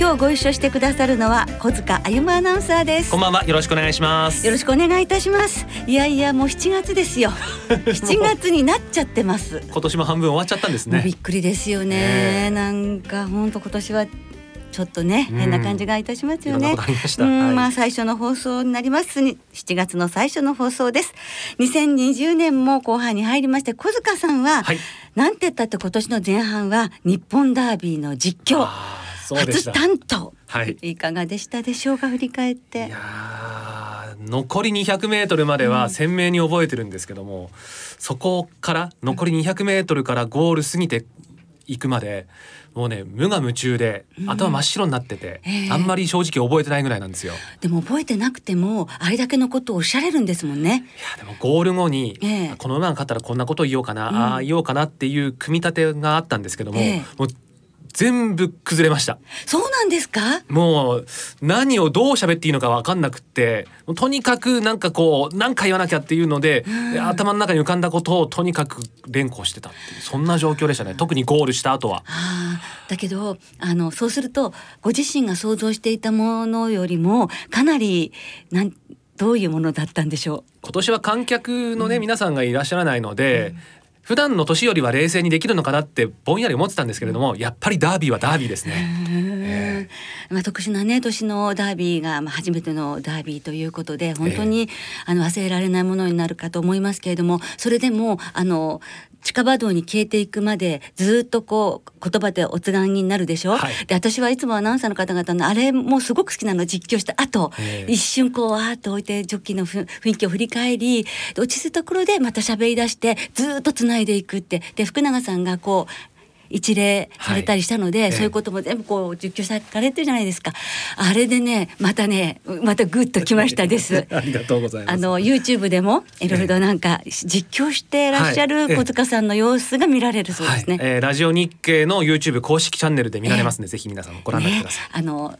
今日ご一緒してくださるのは小塚あゆまアナウンサーです。こんばんは。よろしくお願いします。よろしくお願いいたします。いやいやもう7月ですよ。7月になっちゃってます。今年も半分終わっちゃったんですね。びっくりですよね、え。ー、なんか本当今年はちょっとね、変な感じがいたしますよね。うん、まあ最初の放送になります。に7月の最初の放送です。2020年も後半に入りまして小塚さんは、はい、なんて言ったって今年の前半は日本ダービーの実況。初担当、はい、いかがでしたでしょうか振り返って。残り200メートルまでは鮮明に覚えてるんですけども、うん、そこから残り200メートルからゴール過ぎていくまでもうね無我夢中で頭真っ白になってて、うんえ。ー、あんまり正直覚えてないぐらいなんですよ。でも覚えてなくてもあれだけのことをおっしゃれるんですもんね。いやでもゴール後に、えー、この馬が勝ったらこんなこと言おうかな、うん、ああ言おうかなっていう組み立てがあったんですけども、えー、もう全部崩れました。そうなんですか？もう何をどう喋っていいのか分かんなくってとにかくなんかこう何か言わなきゃっていうので、頭の中に浮かんだことをとにかく連呼してたっていうそんな状況でしたね。特にゴールした後は。あだけどあのそうするとご自身が想像していたものよりもかなりなんどういうものだったんでしょう？今年は観客のね、うん、皆さんがいらっしゃらないので、うん普段の年よりは冷静にできるのかなってぼんやり思ってたんですけれどもやっぱりダービーはダービーですね。まあ、特殊なね年のダービーが、まあ、初めてのダービーということで本当に、えー、あの忘れられないものになるかと思いますけれどもそれでもあの近場道に消えていくまでずっとこう言葉でおつがんになるでしょ、はい、で私はいつもアナウンサーの方々のあれもすごく好きなの実況した後、えー、一瞬こうわーっと置いてジョッキーの雰囲気を振り返り落ち着いたところでまた喋り出してずっとつないでいくって。で福永さんがこう一例されたりしたので、はい、そういうことも全部こう実況されてるじゃないですか。あれでねまたねまたグッときましたです。ありがとうございます。あの YouTube でもいろいろなんか実況してらっしゃる小塚さんの様子が見られるそうですね。はい、えー、ラジオ日経の YouTube 公式チャンネルで見られますので、えー、ぜひ皆さんご覧になってください。ね、あの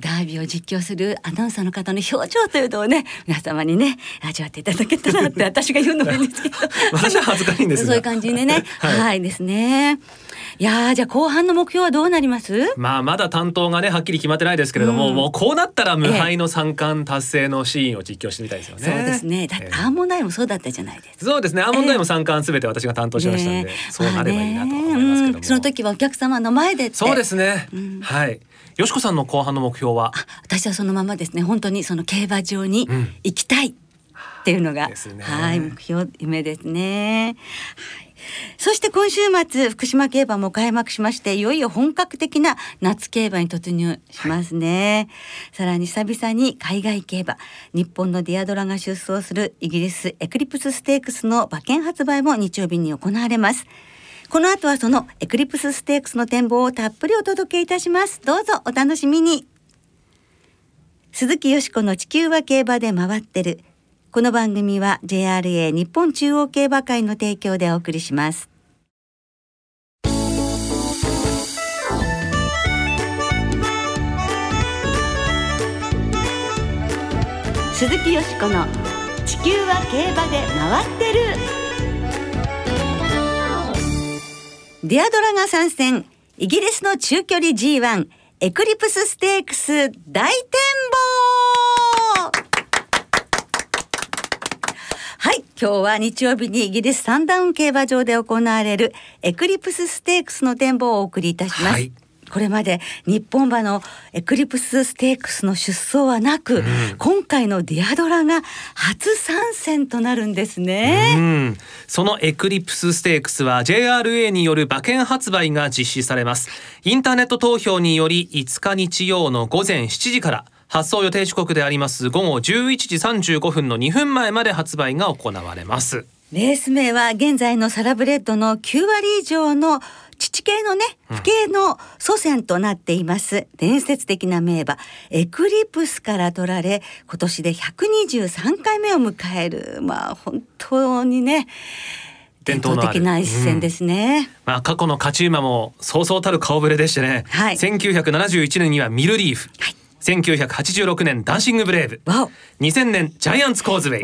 ダービーを実況するアナウンサーの方の表情というのをね皆様にね味わっていただけたらって 私が言うのもいいんですけど。私は恥ずかしいんですそういう感じでね、はい、はい、ですね。いやじゃあ後半の目標はどうなります？まあまだ担当がねはっきり決まってないですけれども、うん、もうこうなったら無敗の三冠達成のシーンを実況してみたいですよね、そうですね。だってアーモンダイもそうだったじゃないですか、そうですね。アーモンダイも三冠すべて私が担当しましたんで、ね、そうなればいいなと思いますけども、その時はお客様の前でそうですね、うん、はいよしこさんの後半の目標は？私はそのままですね。本当にその競馬場に行きたいっていうのが、うんね、はい目標夢ですね。はい。そして今週末福島競馬も開幕しましていよいよ本格的な夏競馬に突入しますね、はい、さらに久々に海外競馬日本のディアドラが出走するイギリスエクリプスステークスの馬券発売も日曜日に行われますこの後はそのエクリプスステークスの展望をたっぷりお届けいたします。どうぞお楽しみに。鈴木よしこの地球は競馬で回ってる。この番組は JRA 日本中央競馬会の提供でお送りします。鈴木よしこの地球は競馬で回ってる。ディアドラが参戦イギリスの中距離 G1 エクリプスステークス大展望はい。今日は日曜日にイギリスサンダウン競馬場で行われるエクリプスステークスの展望をお送りいたします。はいこれまで日本馬のエクリプスステークスの出走はなく、うん、今回のディアドラが初参戦となるんですね、うん、そのエクリプスステークスは JRA による馬券発売が実施されます。インターネット投票により5日日曜の午前7時から発送予定時刻であります午後11時35分の2分前まで発売が行われます。レース名は現在のサラブレッドの9割以上の父系のね父系の祖先となっています。伝説的な名馬エクリプスから取られ今年で123回目を迎える。まあ本当にね伝統的な一戦ですね、うん、まあ過去の勝ち馬もそうそうたる顔ぶれでしてね、はい、1971年にはミルリーフ、はい、1986年ダンシングブレイブ。2000年ジャイアンツコーズウェイ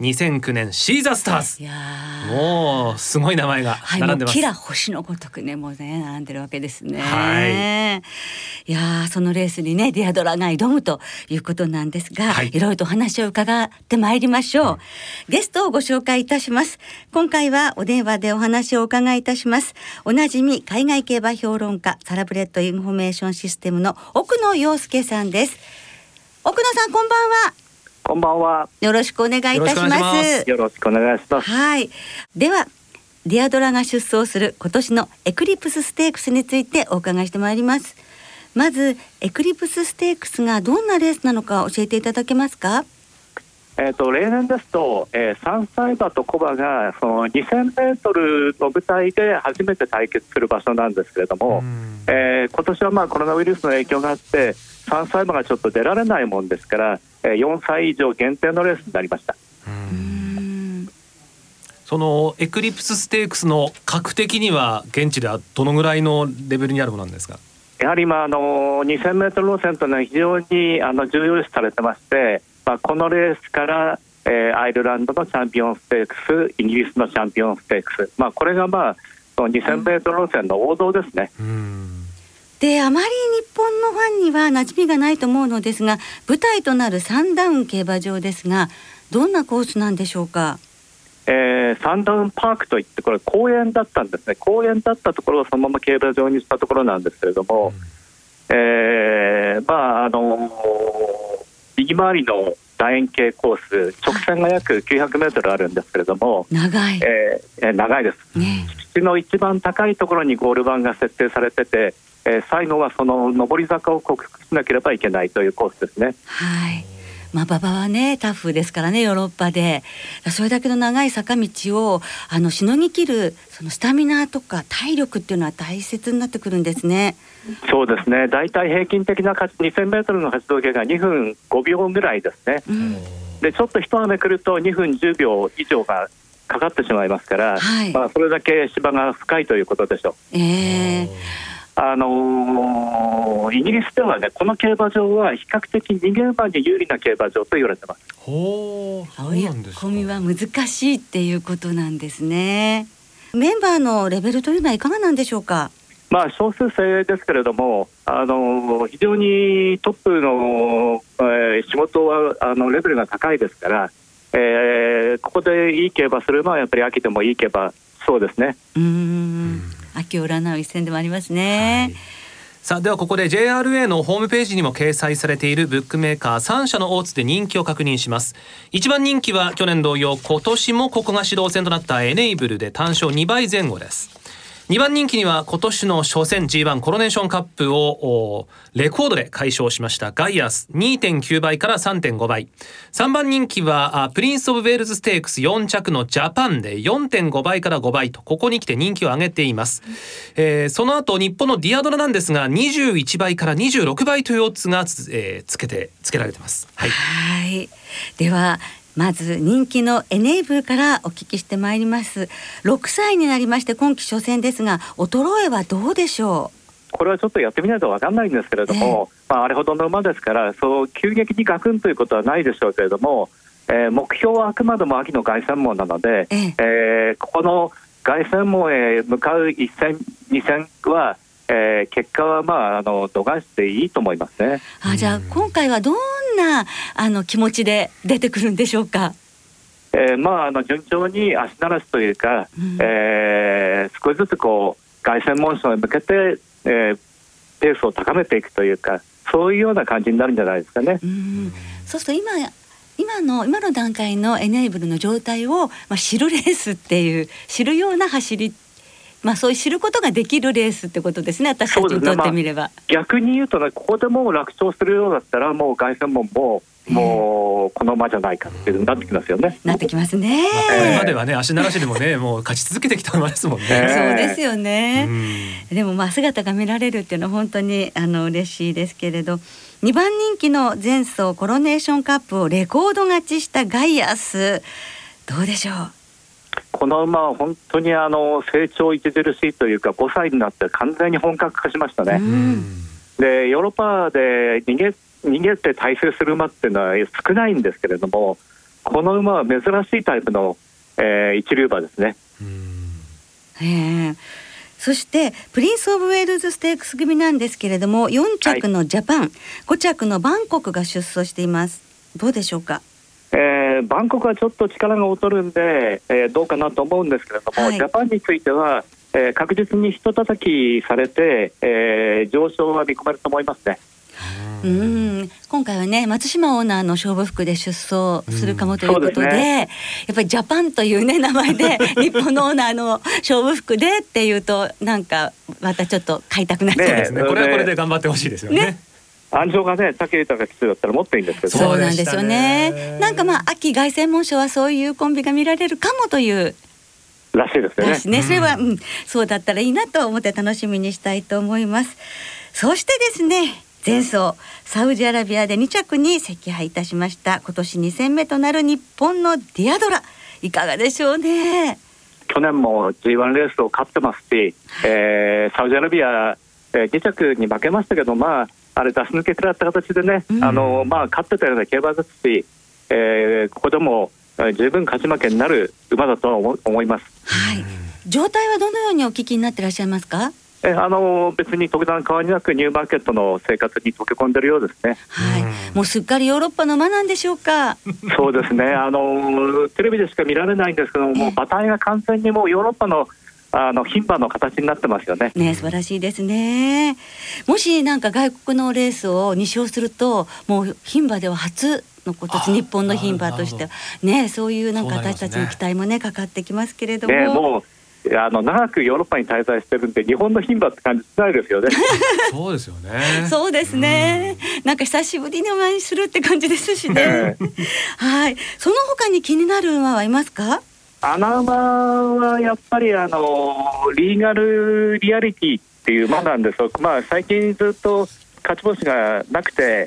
2009年シーザースターズ。もうすごい名前が並んでます、はい、キラ星のごとくねもうね並んでるわけですね、はい、いやそのレースにねディアドラが挑むということなんですが、はい、いろいろと話を伺ってまいりましょう、うん、ゲストをご紹介いたします。今回はお電話でお話をお伺いいたします。おなじみ海外競馬評論家サラブレッドインフォメーションシステムの奥野陽介さんです。奥野さんこんばんはこんばんは。よろしくお願いいたします。よろしくお願いします。はい。では、ディアドラが出走する今年のエクリプスステークスについてお伺いしてまいります。まず、エクリプスステークスがどんなレースなのか教えていただけますか？えーと、例年ですと、えー、3歳馬とコバがその2000メートルの舞台で初めて対決する場所なんですけれども、えー、今年はまあコロナウイルスの影響があって3歳馬がちょっと出られないもんですから、えー、4歳以上限定のレースになりました。そのエクリプスステークスの格的には現地ではどのぐらいのレベルにあるものなんですか？やはり今あの2000メートル路線というのは非常にあの重要視されてまして、まあ、このレースから、えー、アイルランドのチャンピオンステークスイギリスのチャンピオンステークス、まあ、これがまあその2000メートル路線の王道ですね。うんであまり日本のファンには馴染みがないと思うのですが舞台となるサンダウン競馬場ですがどんなコースなんでしょうか？えー、サンダウンパークといってこれ公園だったんですね公園だったところをそのまま競馬場にしたところなんですけれども、うん、えー、まああのー、右回りの楕円形コース直線が約900メートルあるんですけれども長い、えー、長いです、ね、敷地の一番高いところにゴール板が設定されててえー、最後はその上り坂を克服しなければいけないというコースですね。はいまあ、馬場はねタフですからねヨーロッパでそれだけの長い坂道をあのしのぎきるそのスタミナとか体力っていうのは大切になってくるんですね。そうですね大体平均的な2000メートルの活動計が2分5秒ぐらいですね。うん、でちょっと一雨来ると2分10秒以上がかかってしまいますから、はい、まあ、それだけ芝が深いということでしょう。えーあのー、イギリスではねこの競馬場は比較的逃げ馬に有利な競馬場と言われてます。ほう、追い込みは難しいっていうことなんですね。メンバーのレベルというのはいかがなんでしょうか？まあ少数制ですけれども、あの非常にトップの、えー、仕事はあのレベルが高いですから、えー、ここでいい競馬するのはやっぱり秋でもいい競馬そうですね。うん秋を占う一戦でもありますね。はい。さあではここで JRA のホームページにも掲載されているブックメーカー3社の大津で人気を確認します。一番人気は去年同様今年もここが始動戦となったエネイブルで単勝2倍前後です。2番人気には今年の初戦 G1 コロネーションカップをレコードで快勝しましたガイヤース。2.9倍から3.5倍。3番人気はプリンス・オブ・ウェールズ・ステークス4着のジャパンで4.5倍から5倍とここに来て人気を上げています、えー、その後日本のディアドラなんですが21倍から26倍というオッズがつ,、えー、つけてつけられてます。はい、はい。ではまず人気のエネーブルからお聞きしてまいります。6歳になりまして今季初戦ですが衰えはどうでしょう？これはちょっとやってみないと分かんないんですけれども、えー、まあ、あれほどの馬ですからそう急激にガクンということはないでしょうけれども、えー、目標はあくまでも秋の凱旋門なので、えー、えー、ここの凱旋門へ向かう一戦二戦はえー、結果はまああの度外視でいいと思いますね。あじゃあ今回はどんなあの気持ちで出てくるんでしょうか？えー、まああの順調に足慣らしというか、うん、えー、少しずつこう凱旋門賞へ向けて、えー、ペースを高めていくというかそういうような感じになるんじゃないですかね。うん、そうすると今今の今の段階のエネーブルの状態を、まあ、知るレースっていう知るような走りまあ、そういう知ることができるレースってことですね私たちにとってみれば、ねまあ、逆に言うとねここでもう楽勝するようだったらもう凱旋門ももうこの馬じゃないかっていうなってきますよね。なってきますね。これまではね足ならしでもね もう勝ち続けてきた馬ですもんね。そうですよね。でもまあ姿が見られるっていうのは本当にあの嬉しいですけれど、2番人気の前走コロネーションカップをレコード勝ちしたガイアスどうでしょう？この馬は本当にあの成長著しいというか5歳になって完全に本格化しましたね。でヨーロッパで逃げ逃げて大成する馬っていうのは少ないんですけれどもこの馬は珍しいタイプの、えー、一流馬ですね。へそしてプリンス・オブ・ウェールズ・ステークス組なんですけれども4着のジャパン、はい、5着のバンコクが出走しています。どうでしょうか？えー、バンコクはちょっと力が劣るんで、えー、どうかなと思うんですけれども、はい、ジャパンについては、えー、確実にひと叩きされて、えー、上昇は見込まれると思いますね。うん。今回はね松島オーナーの勝負服で出走するかもということでね、やっぱりジャパンというね名前で 日本のオーナーの勝負服でっていうとなんかまたちょっと買いたくなっちゃうですね。これはこれで頑張ってほしいですよね。ね安城がね、武豊が必要だったらもっといいんですけど、そうなんですよね。なんかまあ秋凱旋門賞はそういうコンビが見られるかもという。らしいですね。ね、それは、うん、そうだったらいいなと思って楽しみにしたいと思います。そしてですね、前走サウジアラビアで2着に惜敗いたしました。今年2戦目となる日本のディアドラ。いかがでしょうね。去年も G1 レースを勝ってますし、えー、サウジアラビア、えー、2着に負けましたけどまああれ出し抜けくらった形でね、うん、あのまあ勝ってたような競馬ですし、えー、ここでも十分勝ち負けになる馬だと思います。はい。状態はどのようにお聞きになっていらっしゃいますか？えあの別に特段変わりなくニューマーケットの生活に溶け込んでるようですね。はい、もうすっかりヨーロッパの馬なんでしょうか？そうですね。あのテレビでしか見られないんですけども、馬体が完全にもうヨーロッパのあの牝馬の形になってますよね。ね素晴らしいですね。もしなんか外国のレースを2勝すると、もう牝馬では初のこと日本の牝馬としてはねそういうなんか私たちの期待もねかかってきますけれども。ねもうあの長くヨーロッパに滞在してるんで日本の牝馬って感じしないですよね。そうですよね。そうですね。なんか久しぶりにお会いするって感じですしね。はい。その他に気になる馬はいますか？穴馬はやっぱりあのリーガルリアリティっていう馬なんですまあ最近ずっと勝ち星がなくて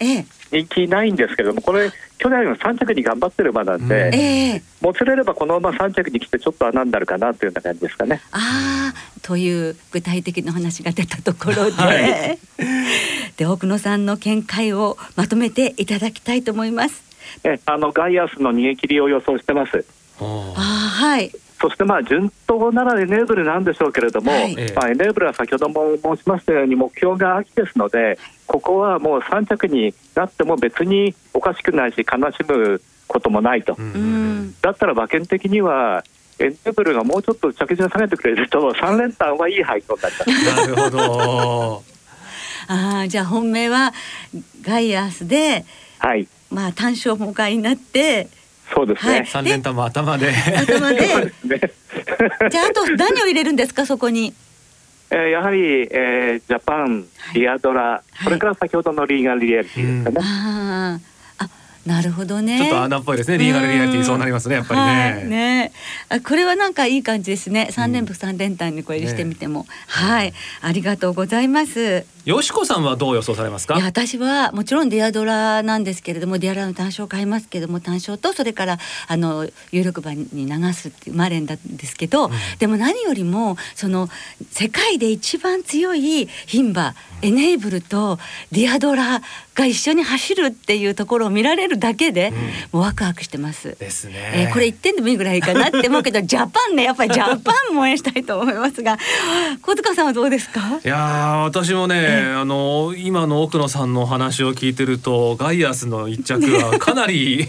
人気ないんですけれどもこれ去年の3着に頑張ってる馬なんで、えー、もつれればこの馬3着に来てちょっと穴になるかなというような感じですかね。あという具体的な話が出たところで はい、で奥野さんの見解をまとめていただきたいと思います。えあのガイアスの逃げ切りを予想してます。あはい。そしてまあ順当ならエネーブルなんでしょうけれども、はい、まあ、エネーブルは先ほども申しましたように目標が秋ですのでここはもう3着になっても別におかしくないし悲しむこともないと、うん、だったら馬券的にはエネーブルがもうちょっと着順下げてくれると 3連単はいい配当になります。なるほど。あじゃあ本命はガイアスで、はい、まあ単勝もお買いになってそうですね。三、連単も頭で。頭で。じゃああと何を入れるんですかそこに？えー、やはり、えー、ジャパン、リアドラ、はい、それから先ほどのリーガルリアリティですかね。ああ、なるほどね。ちょっと穴っぽいですね。リーガルリアリティそうなりますね。やっぱりね。はい、ね。あ、これはなんかいい感じですね。三連複三連単にこれしてみても、ね、はい、ありがとうございます。よしこさんはどう予想されますか？いや私はもちろんディアドラなんですけれども、ディアドラの単勝を買いますけれども、単勝とそれからあの有力馬に流すっていうマレンなんですけど、うん、でも何よりもその世界で一番強い牝馬、うん、エネーブルとディアドラが一緒に走るっていうところを見られるだけで、うん、もうワクワクしてます。ですね。えー、これ一点でもいいぐらいかなって思うけど、ジャパンねやっぱりジャパンも応援したいと思いますが、小塚さんはどうですか？いや私もね。あの今の奥野さんのお話を聞いてるとガイアスの一着はかなり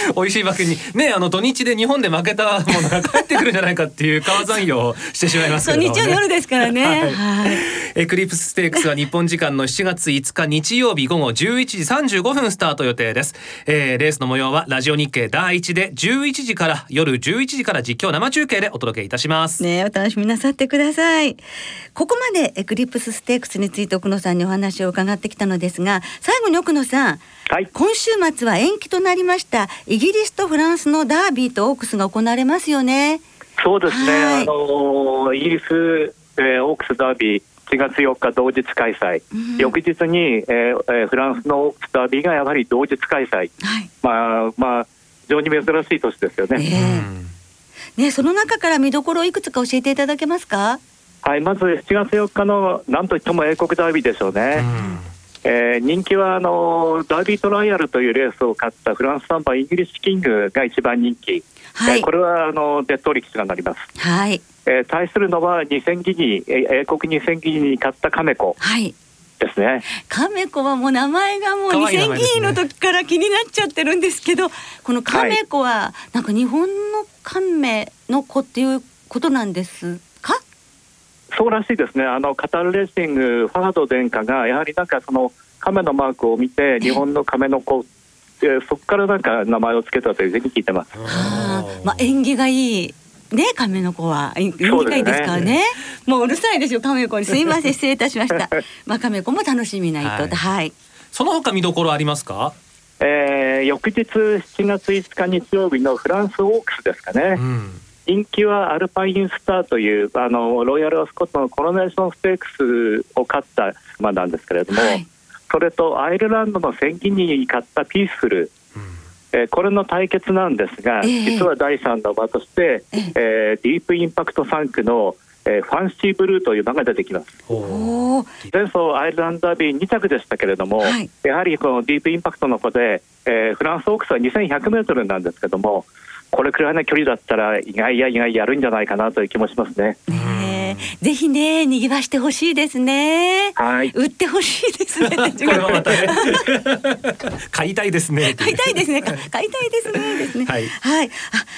美味しいわけに。ねあの土日で日本で負けたものが帰ってくるんじゃないかっていう川残用をしてしまいますけど、ね、日曜夜ですからね、はい、はい、エクリプスステークスは日本時間の7月5日日曜日午後11時35分スタート予定です、えー、レースの模様はラジオ日経第一で11時から夜11時から実況生中継でお届けいたします。ねお楽しみなさってください。ここまでエクリプスステークスについて奥野さんにお話を伺ってきたのですが最後に奥野さんはい、今週末は延期となりましたイギリスとフランスのダービーとオークスが行われますよね。そうですね。あのイギリス、えー、オークスダービー7月4日同日開催、うん、翌日に、えー、フランスのオークスダービーがやはり同日開催、はい、まあまあ非常に珍しい年ですよね。えー、ねその中から見どころをいくつか教えていただけますか？はいまず7月4日のなんといっても英国ダービーでしょうね。うんえー、人気はあのダービートライアルというレースを勝ったフランス3番イギリスキングが一番人気、はい、えー、これはあのデッド力士がなります。はいえー、対するのは2000ギニ英国2000ギニに勝ったカメコ。はいですね。カメコはもう名前がもう2000ギニの時から気になっちゃってるんですけど、このカメコはなんか日本のカメの子っていうことなんですそうらしいですね、あのカタールレーシング、ファハド殿下が、やはりなんかその亀のマークを見て、日本の亀の子、えそこからなんか名前を付けたというふうに聞いてます。はあ、まあ、縁起がいいね、亀の子は縁起がいいですからね。ねもううるさいですよ、亀子に。すいません、失礼いたしました。まあ、亀子も楽しみないと、はい、はい。その他見どころありますか？えー、翌日7月5日日曜日のフランスオークスですかね。うん人気はアルパインスターというあのロイヤルアスコットのコロネーションステークスを勝った馬なんですけれども、はい、それとアイルランドの戦記に勝ったピースフル、うん、えー、これの対決なんですが、えー、実は第3の馬として、えー、えー、ディープインパクト3区のえー、ファンシーブルーという馬が出てきます。前走アイルランドダービー2着でしたけれども、はい、やはりこのディープインパクトの子で、えー、フランスオークスは2100メートルなんですけども、これくらいの距離だったら意外や意外やるんじゃないかなという気もしますね。ねぜひね賑わしてほしいですね。はい。売ってほしいですね。これはまたね。買いたいですね。買いたいですね。買いたいですね。ですね。はい。はい。あ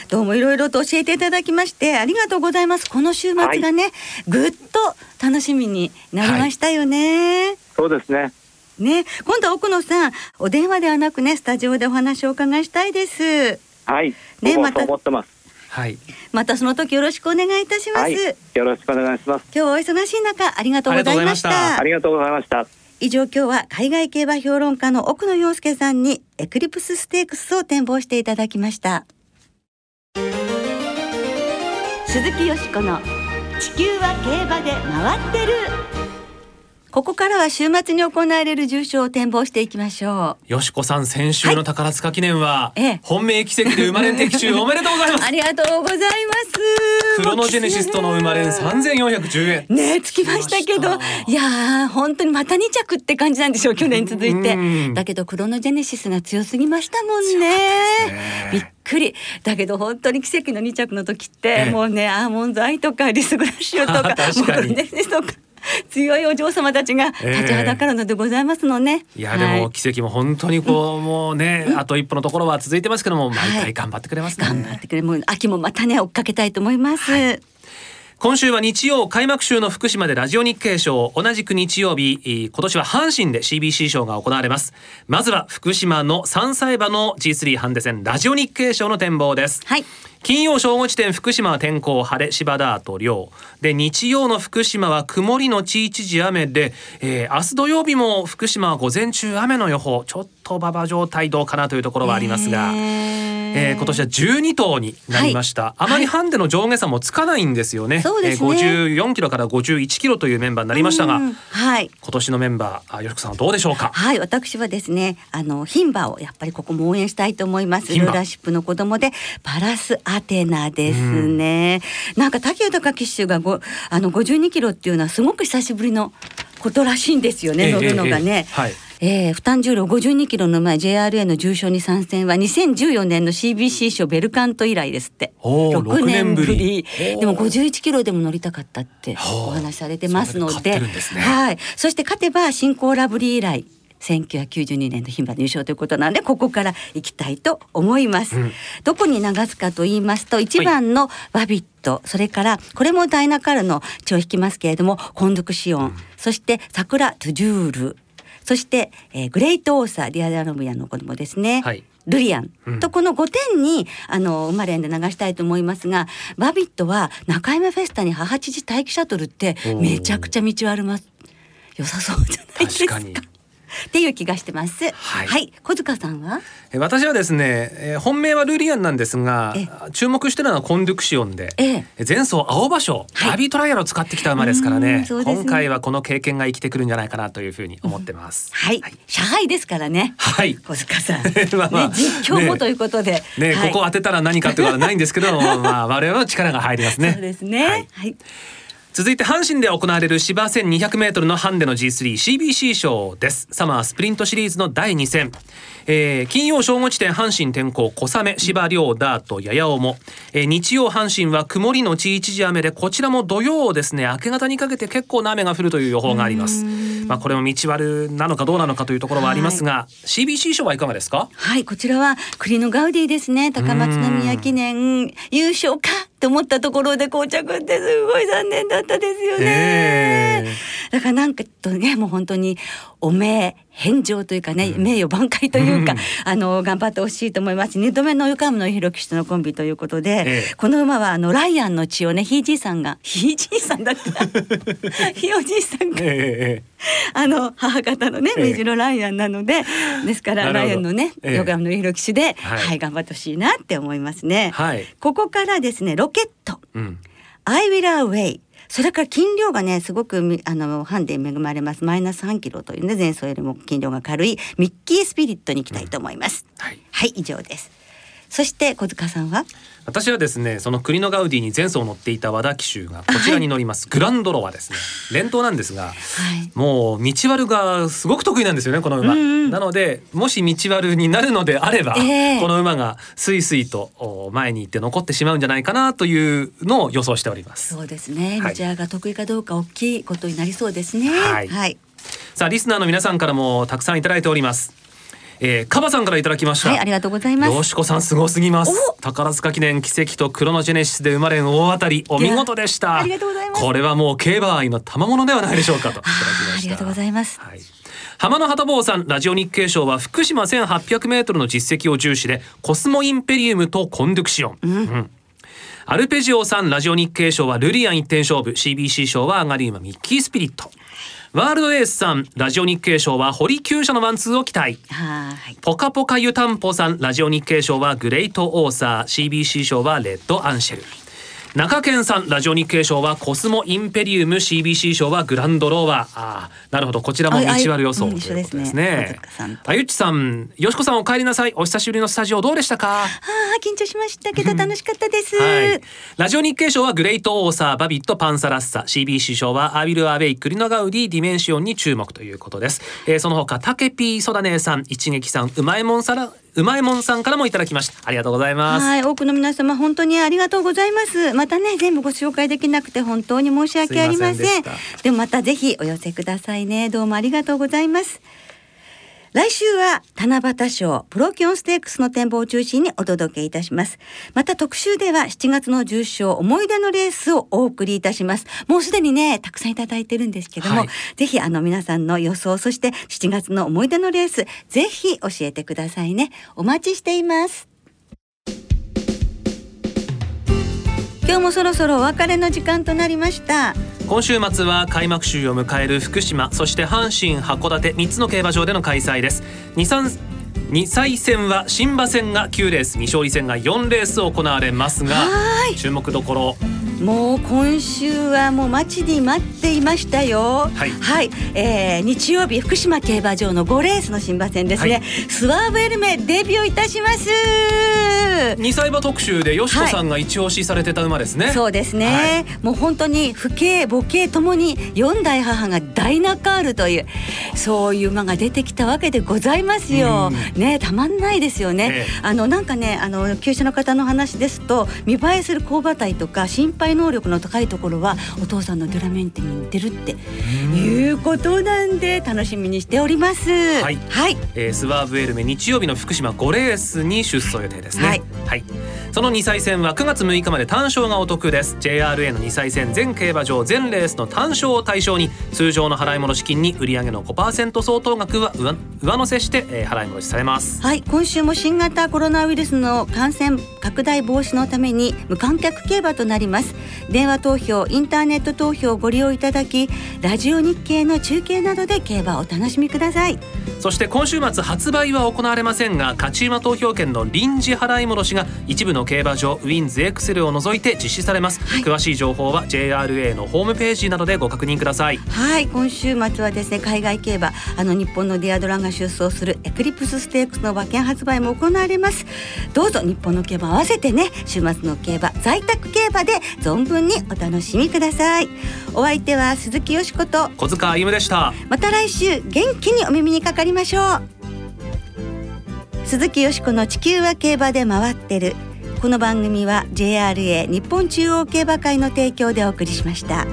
どうもいろいろと教えていただきましてありがとうございます。この週末がね、はい、ぐっと楽しみになりましたよね。はい、そうですね。ね、今度奥野さんお電話ではなくねスタジオでお話をお伺いしたいです。はい。ね、また思ってます。はい。またその時よろしくお願いいたします。はい、よろしくお願いします。今日お忙しい中ありがとうございました。ありがとうございました。以上今日は海外競馬評論家の奥野陽介さんにエクリプスステークスを展望していただきました。鈴木よしこの地球は競馬で回ってる。ここからは週末に行われる重賞を展望していきましょう。よしこさん、先週の宝塚記念は、はい、本命奇跡で生まれん的中おめでとうございます。ありがとうございます。クロノジェネシスとの生まれん三千四百十円。ね、つきましたけど、いや本当にまた二着って感じなんでしょう。去年続いて。だけどクロノジェネシスが強すぎましたもんね。ねびっくり。だけど本当に奇跡の二着の時って、もうね、アーモンドアイとかリスグラッシュとか、確かに。と か。強いお嬢様たちが立ちはだかるのでございますのね。えー、いや、でも奇跡も本当にこう、うん、もうね、あと一歩のところは続いてますけども、毎回頑張ってくれますね、はい、頑張ってくれもう秋もまたね追っかけたいと思います。はい今週は日曜開幕週の福島でラジオ日経賞同じく日曜日今年は阪神で CBC 賞が行われます。まずは福島の3歳馬の G3 ハンデ戦ラジオ日経賞の展望です。はい。金曜正午時点福島は天候晴れ芝田と涼で日曜の福島は曇りのち一時雨で、えー、明日土曜日も福島は午前中雨の予報。ちょっと馬場状態どうかなというところはありますが、え。ー、今年は12頭になりました、はい、あまりハンデの上下差もつかないんですよね,、はい、ね。えー、54キロから51キロというメンバーになりましたが、はい、今年のメンバーあよしこさんどうでしょうか？はい私はですねあの牝馬をやっぱりここも応援したいと思います。ルーラーシップの子供でパラスアテナですね。ん。なんか竹豊騎手がごあの52キロっていうのはすごく久しぶりのことらしいんですよね、乗るのがね。えー、はいえー、負担重量52キロの前 JRA の重賞に参戦は2014年の CBC 賞ベルカント以来ですって。6年ぶり。でも51キロでも乗りたかったってお話しされてますので、ね、はい。そして勝てば新興ラブリー以来1992年の牝馬入賞ということなんでここから行きたいと思います、うん、どこに流すかと言いますと1番のバビット、はい、それからこれもダイナカルの血を引きますけれどもコンドクシオン、うん、そしてサクラトゥジュールそして、えー、グレイトオーサーディアデラノビアの子供ですね、はい。ルリアン、うん、とこの5点にあの生まれんで流したいと思いますがバビットは中山フェスタに母父タイキシャトルってめちゃくちゃ道はあります。良さそうじゃないですか。でっていう気がしてます。はい、はい、小塚さんは？私はですね、えー、本命はルリアンなんですが注目してるのはコンドゥクシオンで、ええ、前走青葉賞ダビートライアルを使ってきた馬ですからね。ね、今回はこの経験が生きてくるんじゃないかなというふうに思ってます、うん、はい、はい、ですからね。はい。小塚さん。ま あ、まあ、ね、実況もということで。ね、はい、ここ当てたら何かっていうことはないんですけどまあ我々は力が入りますね。そうですね。はい、はい続いて阪神で行われる芝 1200m のハンデの G3CBC 賞です。サマースプリントシリーズの第2戦。えー、金曜正午地点阪神天候小雨芝涼ダートやや重、えー、日曜阪神は曇りのち一時雨でこちらも土曜ですね。明け方にかけて結構な雨が降るという予報があります。まあこれも道悪なのかどうなのかというところはありますが、はい、CBC 賞はいかがですか？はいこちらは栗のガウディですね。高松宮記念優勝かと思ったところで膠着ってすごい残念だったですよね、えー、だからなんかとねもう本当におめ返上というかね、名誉挽回というか、あの頑張ってほしいと思います二度目の横浜の弘樹とのコンビということで、ええ、この馬はあのライアンの血をねひいじいさんがひいじいさんだった。ひいおじいさんが、え、あの母方のね目白ライアンなので、ですからライアンのね、横浜の弘樹で、はい、はい、頑張ってほしいなって思いますね。はい、ここからですねロケット、うん、I will away それから筋量がねすごくあのハンデ恵まれます。マイナス3キロというね前走よりも筋量が軽いミッキースピリットに行きたいと思います、うん、はい、はい、以上です。そして小塚さんは？私はですねその栗のガウディに前走乗っていた和田騎手がこちらに乗ります、はい、グランドロはですね。連投なんですが、はい、もう道悪がすごく得意なんですよねこの馬、うんうん、なのでもし道悪になるのであれば、えー、この馬がスイスイと前に行って残ってしまうんじゃないかなというのを予想しております。そうですね。道悪が得意かどうか大きいことになりそうですね。はい、はい、さあリスナーの皆さんからもたくさんいただいておりますえー、カバさんからいただきました。はい、ありがとうございます。よしこさんすごすぎます。宝塚記念奇跡とクロノジェネシスで生まれん大当たりお見事でした。ありがとうございます。これはもう競馬愛の賜物ではないでしょうかと。ありがとうございます。はい。浜野旗坊さんラジオ日経賞は福島1800メートルの実績を重視でコスモインペリウムとコンドゥクシオン。うん、うんアルペジオさんラジオ日経賞はルリアン一点勝負 CBC 賞はアガリウマミッキースピリットワールドエースさんラジオ日経賞は堀厩舎のワンツーを期待。ポカポカ湯たんぽさんラジオ日経賞はグレートオーサー。CBC 賞はレッドアンシェル中堅さんラジオ日経賞はコスモインペリウム CBC 賞はグランドローワー。あなるほど。こちらも道割予想ということですね。あゆっちさんよしこさんお帰りなさい。お久しぶりのスタジオどうでしたか？あ緊張しましたけど楽しかったです、はい、ラジオ NIKKEI 賞はグレイトオーサーバビットパンサラッサ CBC 賞はアビルアウェイクリノガウディディメンシオンに注目ということです、えー、その他タケピーソダネさん一撃さんうまいもんさらうまいもんさんからもいただきました。ありがとうございます。はい多くの皆様本当にありがとうございます。またね全部ご紹介できなくて本当に申し訳ありません。でもまたぜひお寄せくださいね。どうもありがとうございます来週は七夕賞プロキオンステークスの展望を中心にお届けいたします。また特集では7月の重賞思い出のレースをお送りいたします。もうすでにね、たくさんいただいてるんですけども、はい、ぜひあの皆さんの予想、そして7月の思い出のレース、ぜひ教えてくださいね。お待ちしています。今日もそろそろお別れの時間となりました今週末は開幕週を迎える福島そして阪神函館3つの競馬場での開催です。23 2歳戦は新馬戦が9レース未勝利戦が4レース行われますが注目どころもう今週はもう待ちに待っていましたよ。はい、はい、えー、日曜日福島競馬場の5レースの新馬戦ですね。はい、スワーブエルメデビューいたします。二歳馬特集でよしこさんが一押しされてた馬ですね。はい、そうですね、はい、もう本当に父兄母兄ともに四代母が大ナカールというそういう馬が出てきたわけでございますよ。ねたまんないですよね。ええ、あのなんかねあの厩舎の方の話ですと見栄えする勾馬体とか心配能力の高いところはお父さんのデュラメンテに似てるっていうことなんで楽しみにしております。はい、はい、えー、スワーブエルメ日曜日の福島5レースに出走予定ですね。はい、はい、その2歳戦は9月6日まで単勝がお得です。JRA の2歳戦全競馬場全レースの単勝を対象に通常の払い戻し金に売上の5%相当額は上乗せして、えー、払い戻しされます。はい。今週も新型コロナウイルスの感染拡大防止のために無観客競馬となります電話投票インターネット投票をご利用いただきラジオ日経の中継などで競馬をお楽しみください。そして今週末発売は行われませんが勝ち馬投票券の臨時払い戻しが一部の競馬場ウィンズエクセルを除いて実施されます、はい、詳しい情報は JRA のホームページなどでご確認ください。はい今週末はですね海外競馬あの日本のディアドランが出走するエクリプスステークスの馬券発売も行われます。どうぞ日本の競馬合わせてね週末の競馬在宅競馬で存分にお楽しみください。お相手は鈴木よしこと。小塚歩でした。また来週元気にお耳にかかりましょう。鈴木よしこの地球は競馬で回ってる。この番組は JRA 日本中央競馬会の提供でお送りしました。